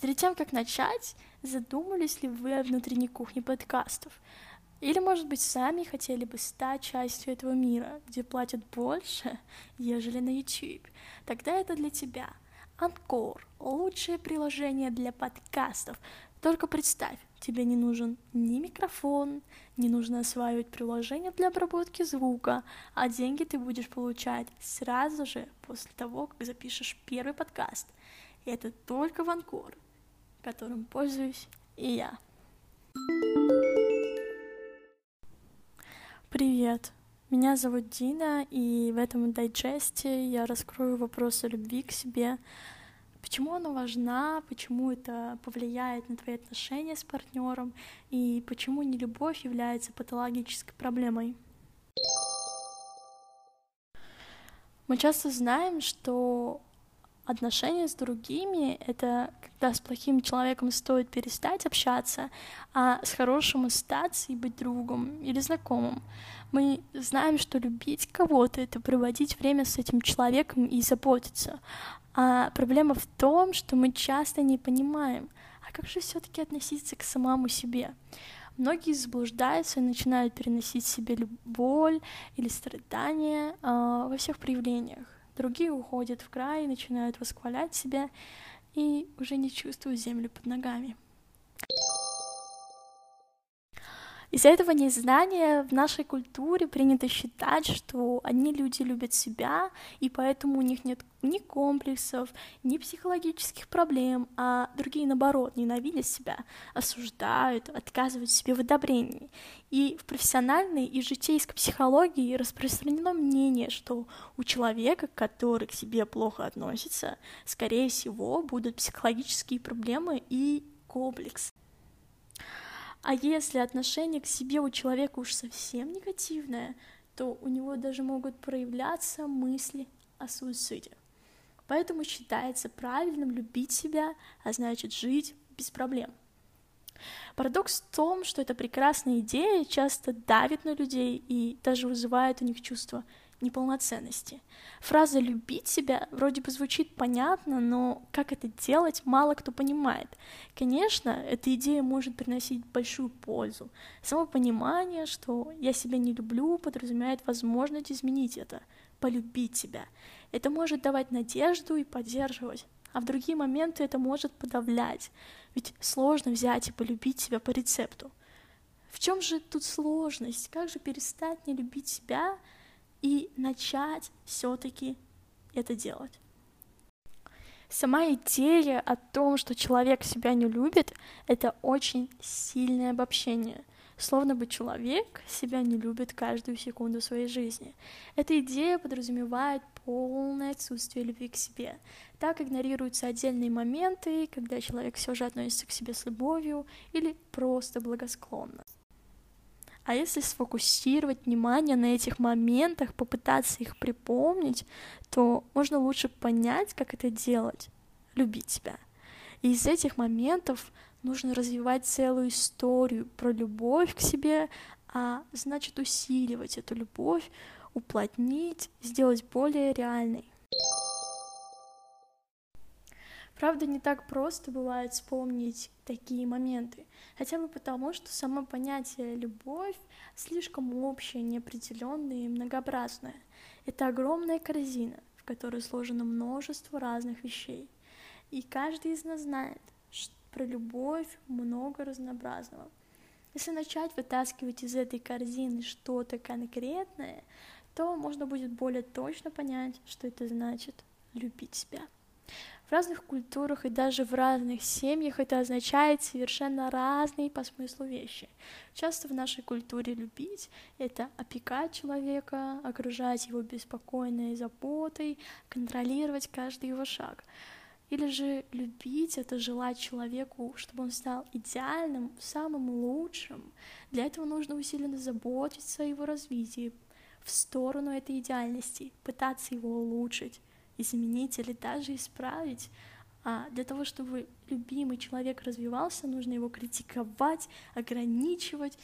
Перед тем, как начать, задумались ли вы о внутренней кухне подкастов? Или, может быть, сами хотели бы стать частью этого мира, где платят больше, ежели на YouTube? Тогда это для тебя. Анкор — лучшее приложение для подкастов. Только представь, тебе не нужен ни микрофон, не нужно осваивать приложение для обработки звука, а деньги ты будешь получать сразу же после того, как запишешь первый подкаст. И это только в Анкор, которым пользуюсь и я. Привет! Меня зовут Дина, и в этом дайджесте я раскрою вопросы любви к себе, почему она важна, почему это повлияет на твои отношения с партнером, и почему нелюбовь является патологической проблемой. Мы часто знаем, что отношения с другими — это когда с плохим человеком стоит перестать общаться, а с хорошим остаться и быть другом или знакомым. Мы знаем, что любить кого-то — это проводить время с этим человеком и заботиться. А проблема в том, что мы часто не понимаем, а как же все таки относиться к самому себе? Многие заблуждаются и начинают переносить себе боль или страдания э, во всех проявлениях другие уходят в край, начинают восхвалять себя и уже не чувствуют землю под ногами. Из-за этого незнания в нашей культуре принято считать, что одни люди любят себя, и поэтому у них нет ни комплексов, ни психологических проблем, а другие, наоборот, ненавидят себя, осуждают, отказывают себе в одобрении. И в профессиональной и житейской психологии распространено мнение, что у человека, который к себе плохо относится, скорее всего, будут психологические проблемы и комплекс. А если отношение к себе у человека уж совсем негативное, то у него даже могут проявляться мысли о суициде. Поэтому считается правильным любить себя, а значит жить без проблем. Парадокс в том, что эта прекрасная идея часто давит на людей и даже вызывает у них чувство неполноценности. Фраза «любить себя» вроде бы звучит понятно, но как это делать, мало кто понимает. Конечно, эта идея может приносить большую пользу. Само понимание, что я себя не люблю, подразумевает возможность изменить это, полюбить себя. Это может давать надежду и поддерживать. А в другие моменты это может подавлять, ведь сложно взять и полюбить себя по рецепту. В чем же тут сложность? Как же перестать не любить себя, и начать все-таки это делать. Сама идея о том, что человек себя не любит, это очень сильное обобщение. Словно бы человек себя не любит каждую секунду своей жизни. Эта идея подразумевает полное отсутствие любви к себе. Так игнорируются отдельные моменты, когда человек все же относится к себе с любовью или просто благосклонно. А если сфокусировать внимание на этих моментах, попытаться их припомнить, то можно лучше понять, как это делать, любить себя. И из этих моментов нужно развивать целую историю про любовь к себе, а значит усиливать эту любовь, уплотнить, сделать более реальной. Правда, не так просто бывает вспомнить такие моменты, хотя бы потому, что само понятие «любовь» слишком общее, неопределенное и многообразное. Это огромная корзина, в которой сложено множество разных вещей. И каждый из нас знает, что про любовь много разнообразного. Если начать вытаскивать из этой корзины что-то конкретное, то можно будет более точно понять, что это значит любить себя. В разных культурах и даже в разных семьях это означает совершенно разные по смыслу вещи. Часто в нашей культуре любить — это опекать человека, окружать его беспокойной заботой, контролировать каждый его шаг. Или же любить — это желать человеку, чтобы он стал идеальным, самым лучшим. Для этого нужно усиленно заботиться о его развитии в сторону этой идеальности, пытаться его улучшить изменить или даже исправить. А для того, чтобы любимый человек развивался, нужно его критиковать, ограничивать,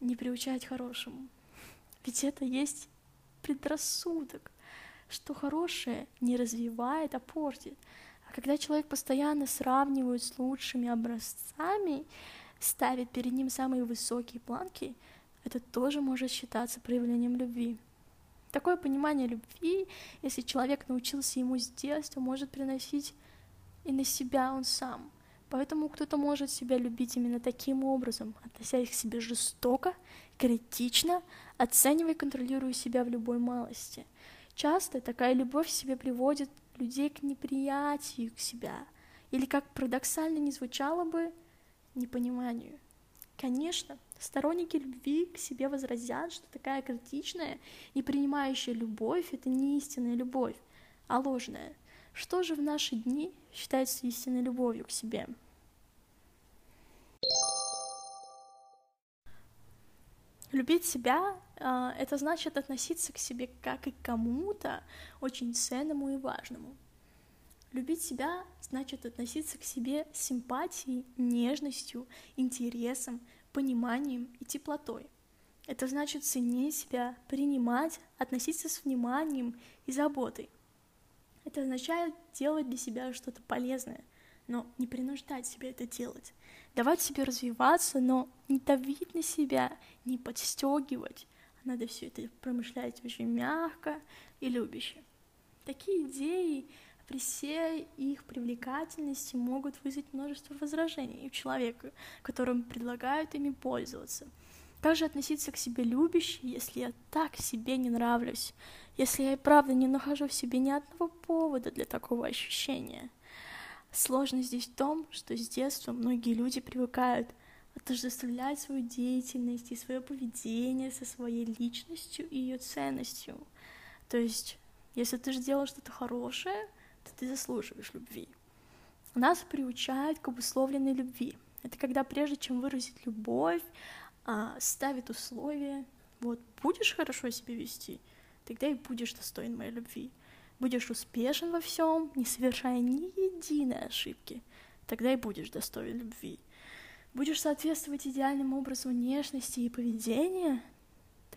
не приучать хорошему. Ведь это есть предрассудок, что хорошее не развивает, а портит. А когда человек постоянно сравнивает с лучшими образцами, ставит перед ним самые высокие планки, это тоже может считаться проявлением любви. Такое понимание любви, если человек научился ему с детства, может приносить и на себя он сам. Поэтому кто-то может себя любить именно таким образом, относясь к себе жестоко, критично, оценивая и контролируя себя в любой малости. Часто такая любовь в себе приводит людей к неприятию к себя, или, как парадоксально не звучало бы, непониманию. Конечно, сторонники любви к себе возразят, что такая критичная и принимающая любовь — это не истинная любовь, а ложная. Что же в наши дни считается истинной любовью к себе? Любить себя э, это значит относиться к себе как и к кому-то очень ценному и важному. Любить себя значит относиться к себе с симпатией, нежностью, интересом, пониманием и теплотой. Это значит ценить себя, принимать, относиться с вниманием и заботой. Это означает делать для себя что-то полезное, но не принуждать себя это делать. Давать себе развиваться, но не давить на себя, не подстегивать. Надо все это промышлять очень мягко и любяще. Такие идеи при всей их привлекательности могут вызвать множество возражений у человека, которым предлагают ими пользоваться. Как же относиться к себе любяще, если я так себе не нравлюсь, если я и правда не нахожу в себе ни одного повода для такого ощущения? Сложность здесь в том, что с детства многие люди привыкают отождествлять свою деятельность и свое поведение со своей личностью и ее ценностью. То есть, если ты же делаешь что-то хорошее, ты заслуживаешь любви. Нас приучают к обусловленной любви. Это когда прежде чем выразить любовь, а, ставит условия, вот, будешь хорошо себя вести, тогда и будешь достоин моей любви. Будешь успешен во всем, не совершая ни единой ошибки, тогда и будешь достоин любви. Будешь соответствовать идеальному образу внешности и поведения,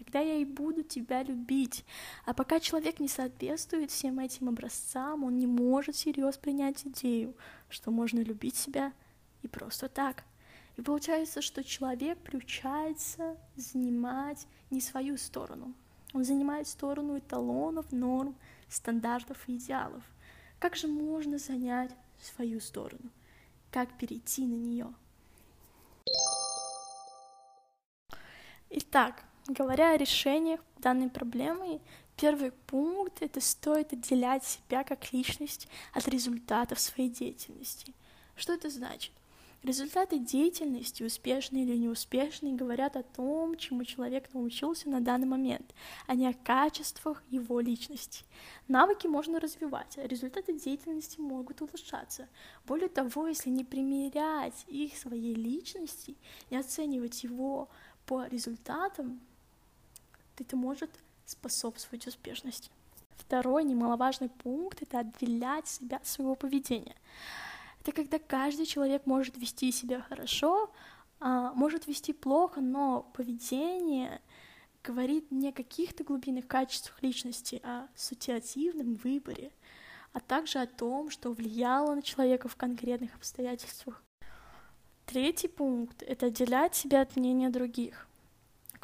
тогда я и буду тебя любить. А пока человек не соответствует всем этим образцам, он не может всерьез принять идею, что можно любить себя и просто так. И получается, что человек приучается занимать не свою сторону. Он занимает сторону эталонов, норм, стандартов и идеалов. Как же можно занять свою сторону? Как перейти на нее? Итак, Говоря о решениях данной проблемы, первый пункт — это стоит отделять себя как личность от результатов своей деятельности. Что это значит? Результаты деятельности, успешные или неуспешные, говорят о том, чему человек научился на данный момент, а не о качествах его личности. Навыки можно развивать, а результаты деятельности могут улучшаться. Более того, если не примерять их своей личности, не оценивать его по результатам, это может способствовать успешности. Второй немаловажный пункт — это отделять себя от своего поведения. Это когда каждый человек может вести себя хорошо, а, может вести плохо, но поведение говорит не о каких-то глубинных качествах личности, а о ситуативном выборе, а также о том, что влияло на человека в конкретных обстоятельствах. Третий пункт — это отделять себя от мнения других —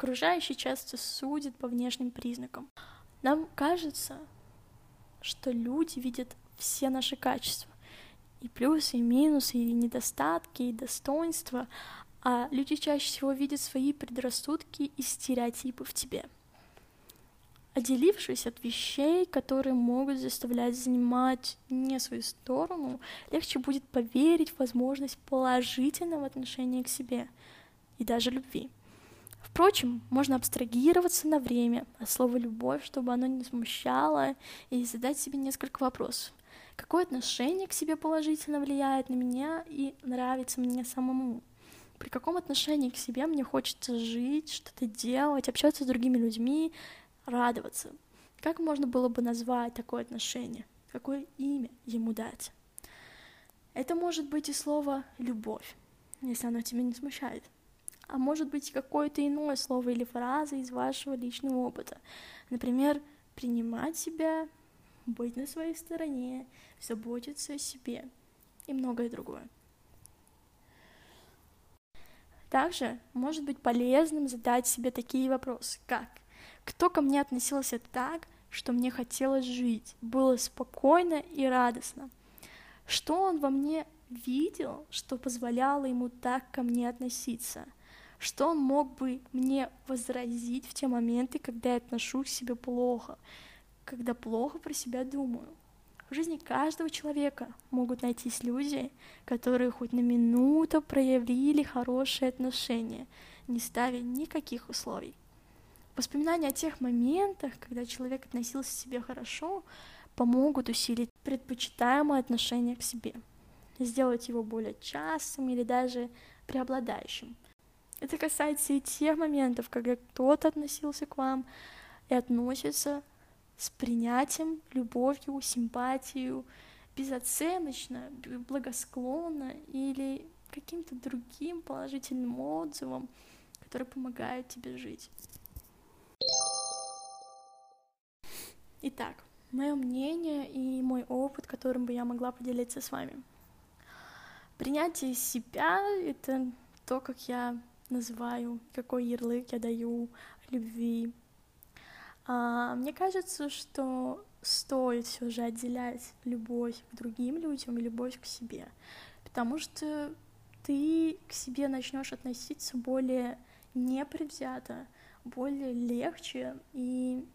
Окружающие часто судят по внешним признакам. Нам кажется, что люди видят все наши качества, и плюсы, и минусы, и недостатки, и достоинства, а люди чаще всего видят свои предрассудки и стереотипы в тебе. Отделившись от вещей, которые могут заставлять занимать не свою сторону, легче будет поверить в возможность положительного отношения к себе и даже любви. Впрочем, можно абстрагироваться на время от слова «любовь», чтобы оно не смущало, и задать себе несколько вопросов. Какое отношение к себе положительно влияет на меня и нравится мне самому? При каком отношении к себе мне хочется жить, что-то делать, общаться с другими людьми, радоваться? Как можно было бы назвать такое отношение? Какое имя ему дать? Это может быть и слово «любовь», если оно тебя не смущает а может быть какое-то иное слово или фраза из вашего личного опыта. Например, принимать себя, быть на своей стороне, заботиться о себе и многое другое. Также может быть полезным задать себе такие вопросы, как кто ко мне относился так, что мне хотелось жить, было спокойно и радостно? Что он во мне видел, что позволяло ему так ко мне относиться? Что он мог бы мне возразить в те моменты, когда я отношусь к себе плохо, когда плохо про себя думаю? В жизни каждого человека могут найтись люди, которые хоть на минуту проявили хорошие отношения, не ставя никаких условий. Воспоминания о тех моментах, когда человек относился к себе хорошо, помогут усилить предпочитаемое отношение к себе, сделать его более частым или даже преобладающим. Это касается и тех моментов, когда кто-то относился к вам и относится с принятием, любовью, симпатией, безоценочно, благосклонно или каким-то другим положительным отзывом, который помогает тебе жить. Итак, мое мнение и мой опыт, которым бы я могла поделиться с вами. Принятие себя — это то, как я называю, какой ярлык я даю любви, а, мне кажется, что стоит все же отделять любовь к другим людям и любовь к себе, потому что ты к себе начнешь относиться более непредвзято, более легче, и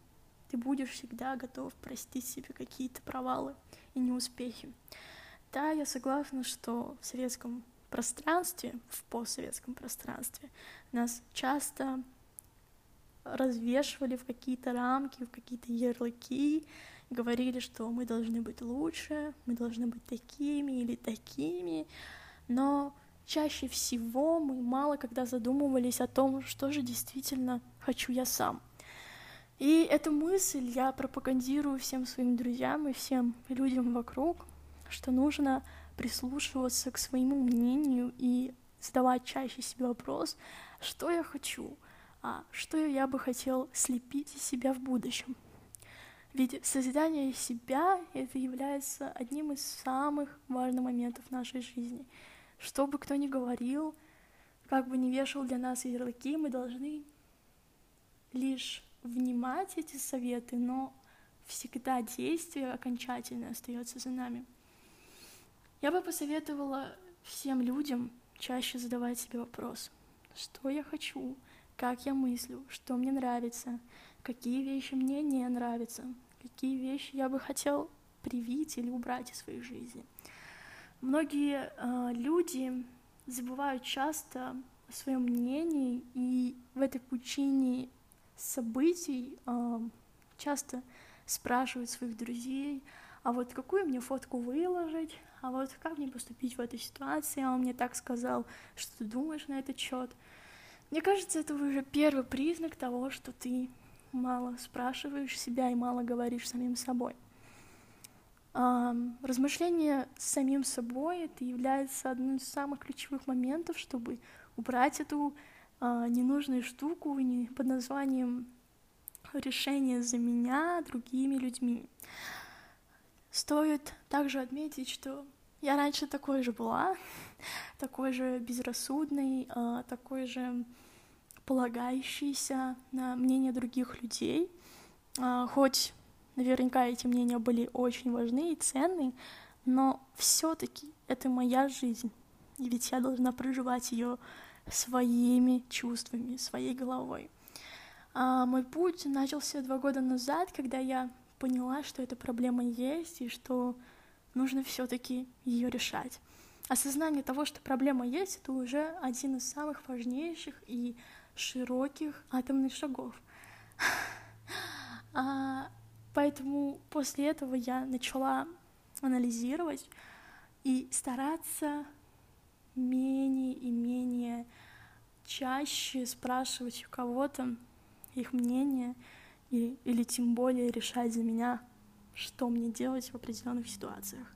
ты будешь всегда готов простить себе какие-то провалы и неуспехи. Да, я согласна, что в советском пространстве, в постсоветском пространстве нас часто развешивали в какие-то рамки, в какие-то ярлыки, говорили, что мы должны быть лучше, мы должны быть такими или такими, но чаще всего мы мало когда задумывались о том, что же действительно хочу я сам. И эту мысль я пропагандирую всем своим друзьям и всем людям вокруг, что нужно прислушиваться к своему мнению и задавать чаще себе вопрос, что я хочу, а что я бы хотел слепить из себя в будущем. Ведь созидание себя — это является одним из самых важных моментов нашей жизни. Что бы кто ни говорил, как бы ни вешал для нас ярлыки, мы должны лишь внимать эти советы, но всегда действие окончательное остается за нами. Я бы посоветовала всем людям чаще задавать себе вопрос, что я хочу, как я мыслю, что мне нравится, какие вещи мне не нравятся, какие вещи я бы хотел привить или убрать из своей жизни. Многие э, люди забывают часто о своем мнении, и в этой пучине событий э, часто спрашивают своих друзей, а вот какую мне фотку выложить, а вот как мне поступить в этой ситуации, а он мне так сказал, что ты думаешь на этот счет. Мне кажется, это уже первый признак того, что ты мало спрашиваешь себя и мало говоришь самим собой. Размышление с самим собой это является одним из самых ключевых моментов, чтобы убрать эту а, ненужную штуку под названием решение за меня другими людьми. Стоит также отметить, что я раньше такой же была, такой же безрассудный, а, такой же полагающийся на мнение других людей. А, хоть наверняка эти мнения были очень важны и ценны, но все-таки это моя жизнь. И ведь я должна проживать ее своими чувствами, своей головой. А мой путь начался два года назад, когда я поняла, что эта проблема есть и что нужно все-таки ее решать. Осознание того, что проблема есть, это уже один из самых важнейших и широких атомных шагов. А, поэтому после этого я начала анализировать и стараться менее и менее чаще спрашивать у кого-то их мнение или, или тем более решать за меня, что мне делать в определенных ситуациях.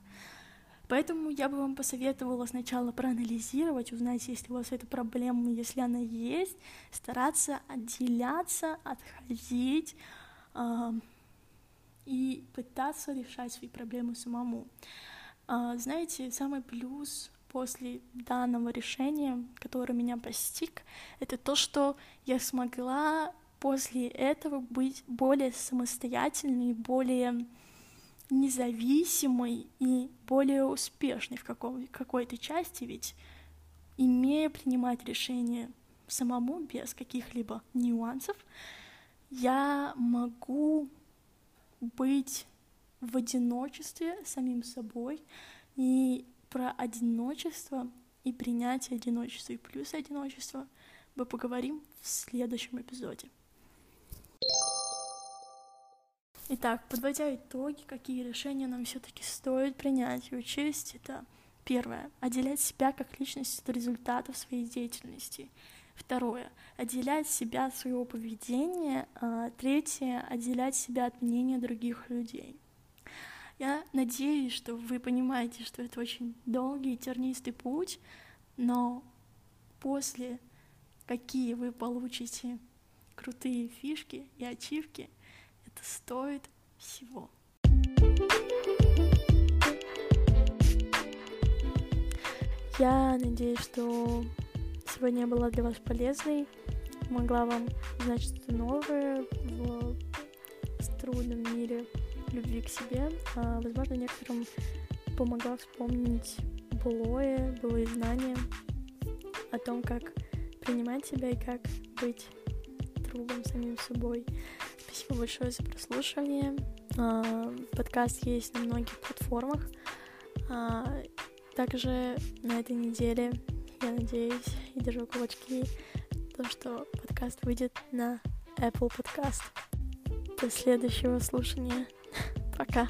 Поэтому я бы вам посоветовала сначала проанализировать, узнать, есть ли у вас эта проблема, если она есть, стараться отделяться, отходить э, и пытаться решать свои проблемы самому. А, знаете, самый плюс после данного решения, которое меня постиг, это то, что я смогла после этого быть более самостоятельной, более независимой и более успешной в какой-то части, ведь имея принимать решения самому без каких-либо нюансов, я могу быть в одиночестве самим собой и про одиночество и принятие одиночества и плюс одиночества мы поговорим в следующем эпизоде. Итак, подводя итоги, какие решения нам все-таки стоит принять и учесть, это первое — отделять себя как личность от результатов своей деятельности. Второе — отделять себя от своего поведения. А, третье — отделять себя от мнения других людей. Я надеюсь, что вы понимаете, что это очень долгий, тернистый путь, но после какие вы получите крутые фишки и ачивки, это стоит всего. Я надеюсь, что сегодня я была для вас полезной, могла вам узнать что-то новое в трудном мире любви к себе. А, возможно, некоторым помогла вспомнить былое, былые знания о том, как принимать себя и как быть другом самим собой. Спасибо большое за прослушивание. А, подкаст есть на многих платформах. А, также на этой неделе, я надеюсь, и держу кулачки, то, что подкаст выйдет на Apple Podcast. До следующего слушания. Пока.